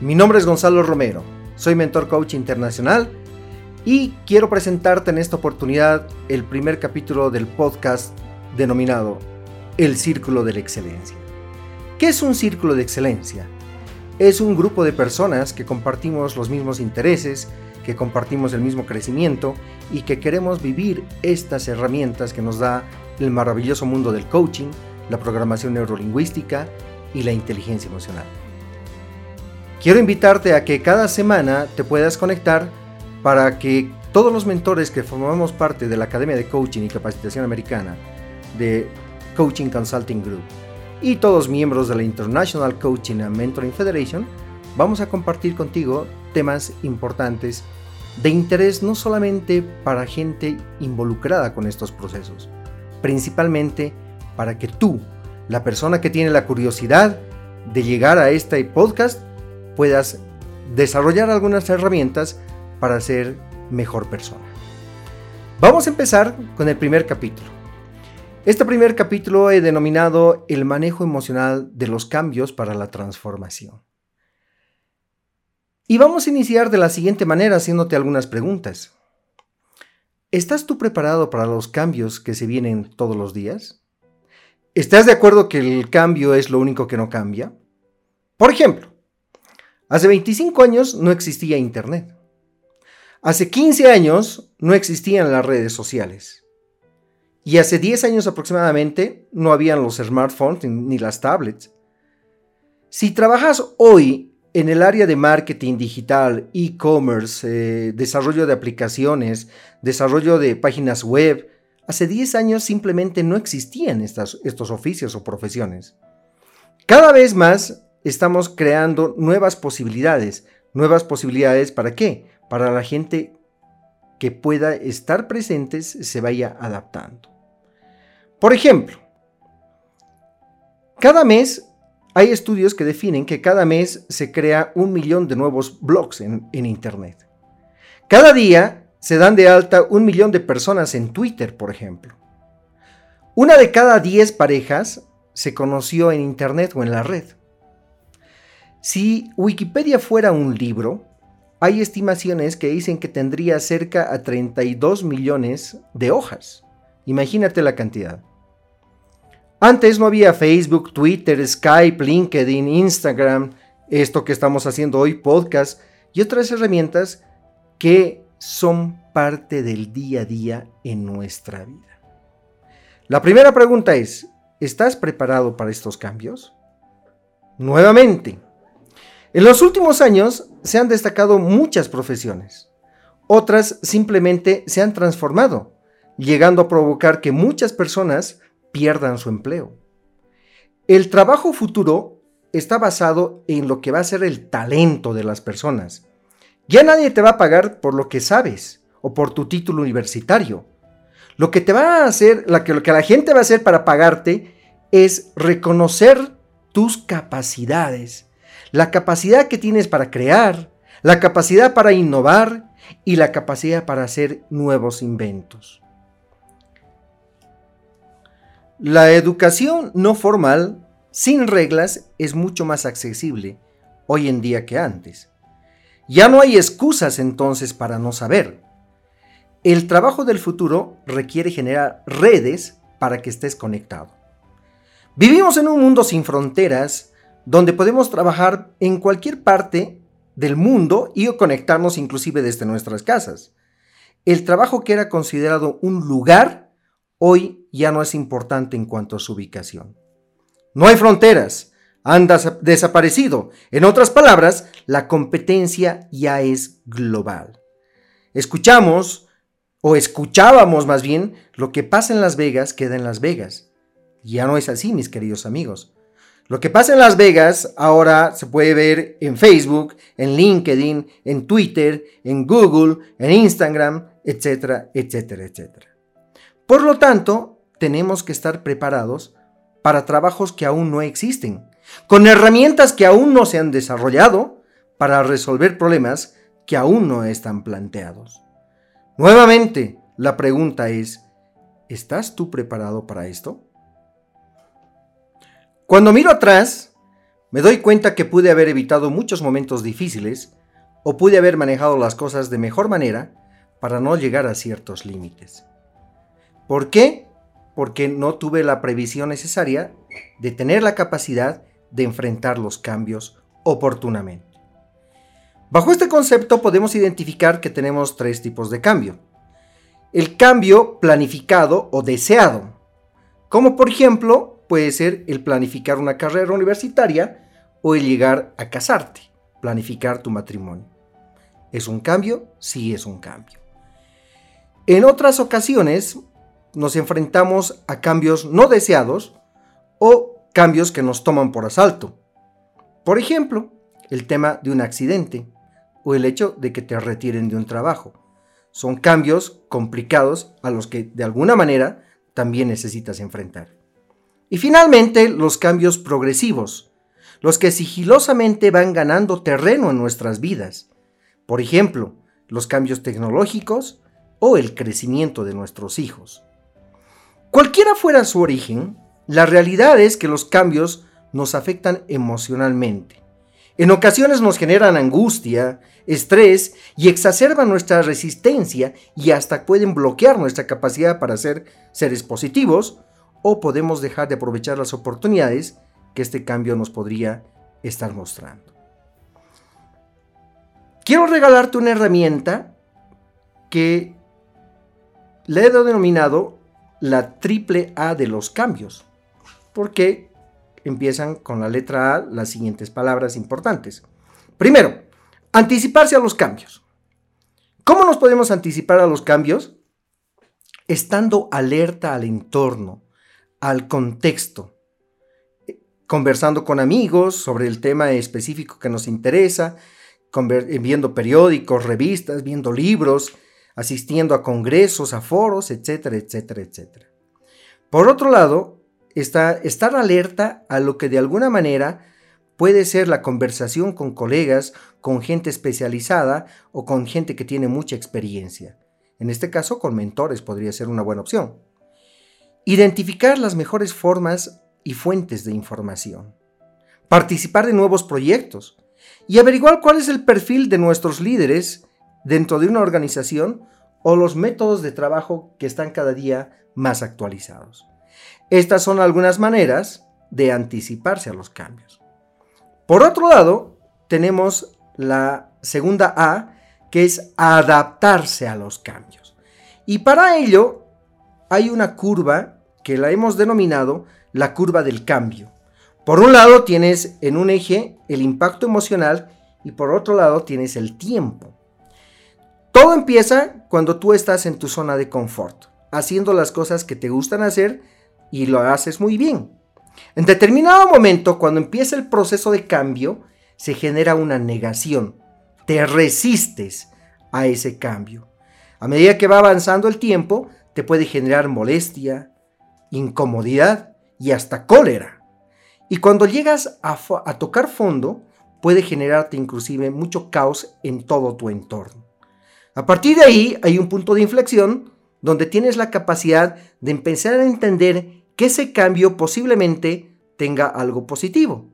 Mi nombre es Gonzalo Romero, soy mentor coach internacional y quiero presentarte en esta oportunidad el primer capítulo del podcast denominado El Círculo de la Excelencia. ¿Qué es un círculo de excelencia? Es un grupo de personas que compartimos los mismos intereses, que compartimos el mismo crecimiento y que queremos vivir estas herramientas que nos da el maravilloso mundo del coaching, la programación neurolingüística y la inteligencia emocional. Quiero invitarte a que cada semana te puedas conectar para que todos los mentores que formamos parte de la Academia de Coaching y Capacitación Americana de Coaching Consulting Group y todos miembros de la International Coaching and Mentoring Federation, vamos a compartir contigo temas importantes de interés no solamente para gente involucrada con estos procesos, principalmente para que tú, la persona que tiene la curiosidad de llegar a este podcast, puedas desarrollar algunas herramientas para ser mejor persona. Vamos a empezar con el primer capítulo. Este primer capítulo he denominado el manejo emocional de los cambios para la transformación. Y vamos a iniciar de la siguiente manera haciéndote algunas preguntas. ¿Estás tú preparado para los cambios que se vienen todos los días? ¿Estás de acuerdo que el cambio es lo único que no cambia? Por ejemplo, Hace 25 años no existía Internet. Hace 15 años no existían las redes sociales. Y hace 10 años aproximadamente no habían los smartphones ni las tablets. Si trabajas hoy en el área de marketing digital, e-commerce, eh, desarrollo de aplicaciones, desarrollo de páginas web, hace 10 años simplemente no existían estos oficios o profesiones. Cada vez más estamos creando nuevas posibilidades. ¿Nuevas posibilidades para qué? Para la gente que pueda estar presentes se vaya adaptando. Por ejemplo, cada mes hay estudios que definen que cada mes se crea un millón de nuevos blogs en, en Internet. Cada día se dan de alta un millón de personas en Twitter, por ejemplo. Una de cada diez parejas se conoció en Internet o en la red. Si Wikipedia fuera un libro, hay estimaciones que dicen que tendría cerca a 32 millones de hojas. Imagínate la cantidad. Antes no había Facebook, Twitter, Skype, LinkedIn, Instagram, esto que estamos haciendo hoy, podcast y otras herramientas que son parte del día a día en nuestra vida. La primera pregunta es, ¿estás preparado para estos cambios? Nuevamente, en los últimos años se han destacado muchas profesiones. Otras simplemente se han transformado, llegando a provocar que muchas personas pierdan su empleo. El trabajo futuro está basado en lo que va a ser el talento de las personas. Ya nadie te va a pagar por lo que sabes o por tu título universitario. Lo que te va a hacer, lo que, la gente va a hacer para pagarte es reconocer tus capacidades la capacidad que tienes para crear, la capacidad para innovar y la capacidad para hacer nuevos inventos. La educación no formal, sin reglas, es mucho más accesible hoy en día que antes. Ya no hay excusas entonces para no saber. El trabajo del futuro requiere generar redes para que estés conectado. Vivimos en un mundo sin fronteras donde podemos trabajar en cualquier parte del mundo y conectarnos inclusive desde nuestras casas. El trabajo que era considerado un lugar, hoy ya no es importante en cuanto a su ubicación. No hay fronteras, han desaparecido. En otras palabras, la competencia ya es global. Escuchamos, o escuchábamos más bien, lo que pasa en Las Vegas queda en Las Vegas. Ya no es así, mis queridos amigos. Lo que pasa en Las Vegas ahora se puede ver en Facebook, en LinkedIn, en Twitter, en Google, en Instagram, etcétera, etcétera, etcétera. Por lo tanto, tenemos que estar preparados para trabajos que aún no existen, con herramientas que aún no se han desarrollado para resolver problemas que aún no están planteados. Nuevamente, la pregunta es, ¿estás tú preparado para esto? Cuando miro atrás, Me doy cuenta que pude haber evitado muchos momentos difíciles o pude haber manejado las cosas de mejor manera para no llegar a ciertos límites. ¿Por qué? Porque no tuve la previsión necesaria de tener la capacidad de enfrentar los cambios oportunamente. Bajo este concepto podemos identificar que tenemos tres tipos de cambio. El cambio planificado o deseado, como por ejemplo puede ser el planificar una carrera universitaria o el llegar a casarte, planificar tu matrimonio. ¿Es un cambio? Sí es un cambio. En otras ocasiones nos enfrentamos a cambios no deseados o cambios que nos toman por asalto. Por ejemplo, el tema de un accidente o el hecho de que te retiren de un trabajo. Son cambios complicados a los que de alguna manera también necesitas enfrentar. Y finalmente, los cambios progresivos, los que sigilosamente van ganando terreno en nuestras vidas. Por ejemplo, los cambios tecnológicos o el crecimiento de nuestros hijos. Cualquiera fuera su origen, la realidad es que los cambios nos afectan emocionalmente. En ocasiones nos generan angustia, estrés y exacerban nuestra resistencia y hasta pueden bloquear nuestra capacidad para ser seres positivos o podemos dejar de aprovechar las oportunidades que este cambio nos podría estar mostrando. Quiero regalarte una herramienta que le he denominado la triple A de los cambios, porque empiezan con la letra A las siguientes palabras importantes. Primero, anticiparse a los cambios. ¿Cómo nos podemos anticipar a los cambios? Estando alerta al entorno, al contexto, conversando con amigos sobre el tema específico que nos interesa, viendo periódicos, revistas, viendo libros, asistiendo a congresos, a foros, etcétera, etcétera, etcétera. Por otro lado, está estar alerta a lo que de alguna manera puede ser la conversación con colegas, con gente especializada o con gente que tiene mucha experiencia. En este caso, con mentores podría ser una buena opción. Identificar las mejores formas y fuentes de información. Participar de nuevos proyectos y averiguar cuál es el perfil de nuestros líderes dentro de una organización o los métodos de trabajo que están cada día más actualizados. Estas son algunas maneras de anticiparse a los cambios. Por otro lado, tenemos la segunda A, que es adaptarse a los cambios. Y para ello hay una curva que la hemos denominado la curva del cambio. Por un lado tienes en un eje el impacto emocional y por otro lado tienes el tiempo. Todo empieza cuando tú estás en tu zona de confort, haciendo las cosas que te gustan hacer y lo haces muy bien. En determinado momento, cuando empieza el proceso de cambio, se genera una negación. Te resistes a ese cambio. A medida que va avanzando el tiempo, te puede generar molestia, incomodidad y hasta cólera. Y cuando llegas a, tocar fondo, puede generarte inclusive mucho caos en todo tu entorno. A partir de ahí hay un punto de inflexión donde tienes la capacidad de empezar a entender que ese cambio posiblemente tenga algo positivo.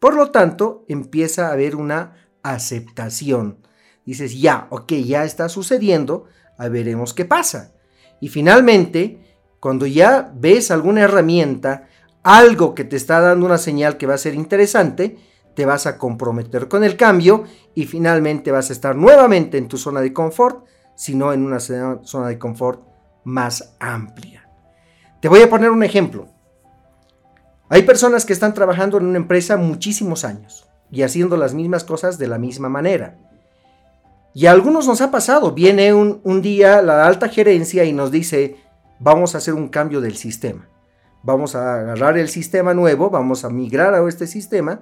Por lo tanto, empieza a haber una aceptación. Dices, ya, ok, ya está sucediendo, a veremos qué pasa. Y finalmente, cuando ya ves alguna herramienta, algo que te está dando una señal que va a ser interesante, te vas a comprometer con el cambio y finalmente vas a estar nuevamente en tu zona de confort, sino en una zona de confort más amplia. Te voy a poner un ejemplo. Hay personas que están trabajando en una empresa muchísimos años y haciendo las mismas cosas de la misma manera. Y a algunos nos ha pasado. Viene un, un día la alta gerencia y nos dice, vamos a hacer un cambio del sistema. Vamos a agarrar el sistema nuevo, vamos a migrar a este sistema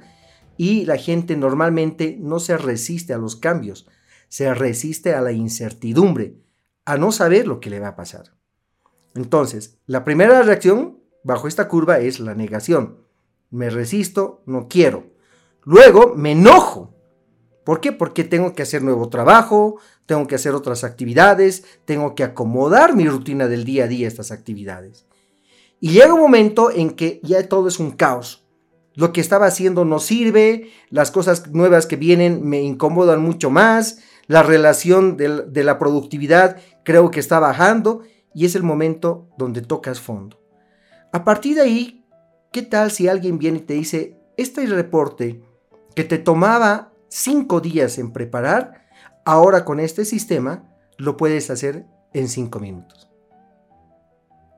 y la gente normalmente no se resiste a los cambios, se resiste a la incertidumbre, a no saber lo que le va a pasar. Entonces, la primera reacción bajo esta curva es la negación. Me resisto, no quiero. Luego me enojo. ¿Por qué? Porque tengo que hacer nuevo trabajo, tengo que hacer otras actividades, tengo que acomodar mi rutina del día a día a estas actividades. Y llega un momento en que ya todo es un caos lo que estaba haciendo no sirve, las cosas nuevas que vienen me incomodan mucho más, la relación de, la productividad creo que está bajando y es el momento donde tocas fondo. A partir de ahí, ¿qué tal si alguien viene y te dice, este reporte que te tomaba cinco días en preparar, ahora con este sistema lo puedes hacer en cinco minutos?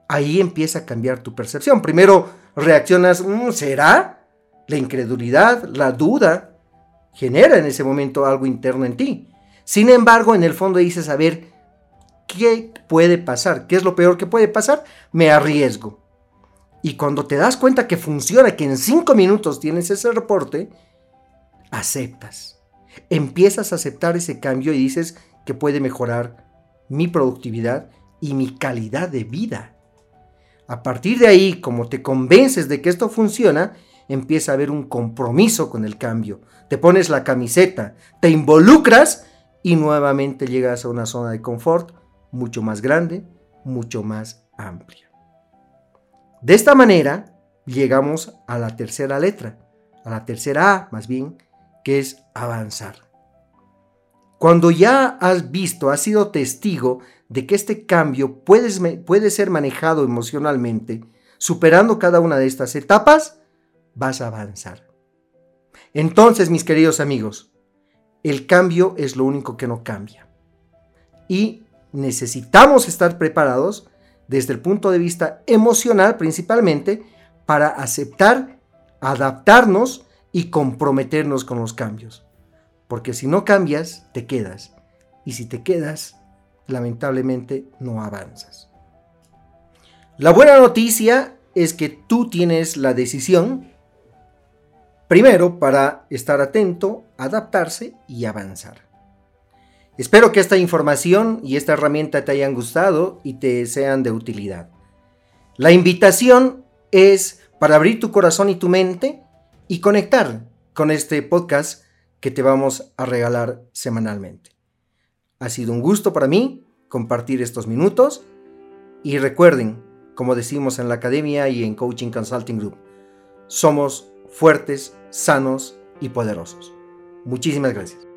Ahí empieza a cambiar tu percepción. Primero reaccionas, mm, ¿será? La incredulidad, la duda, genera en ese momento algo interno en ti. Sin embargo, en el fondo dices, a ver, ¿qué puede pasar? ¿Qué es lo peor que puede pasar? Me arriesgo. Y cuando te das cuenta que funciona, que en cinco minutos tienes ese reporte, aceptas. Empiezas a aceptar ese cambio y dices que puede mejorar mi productividad y mi calidad de vida. A partir de ahí, como te convences de que esto funciona, empieza a haber un compromiso con el cambio. Te pones la camiseta, te involucras y nuevamente llegas a una zona de confort mucho más grande, mucho más amplia. De esta manera llegamos a la tercera letra, a la tercera A más bien, que es avanzar. Cuando ya has visto, has sido testigo de que este cambio puede, puede ser manejado emocionalmente, superando cada una de estas etapas, vas a avanzar. Entonces, mis queridos amigos, el cambio es lo único que no cambia. Y necesitamos estar preparados desde el punto de vista emocional principalmente para aceptar, adaptarnos y comprometernos con los cambios. Porque si no cambias, te quedas. Y si te quedas, lamentablemente no avanzas. La buena noticia es que tú tienes la decisión Primero, para estar atento, adaptarse y avanzar. Espero que esta información y esta herramienta te hayan gustado y te sean de utilidad. La invitación es para abrir tu corazón y tu mente y conectar con este podcast que te vamos a regalar semanalmente. Ha sido un gusto para mí compartir estos minutos y recuerden, como decimos en la academia y en Coaching Consulting Group, somos fuertes, sanos y poderosos. Muchísimas gracias.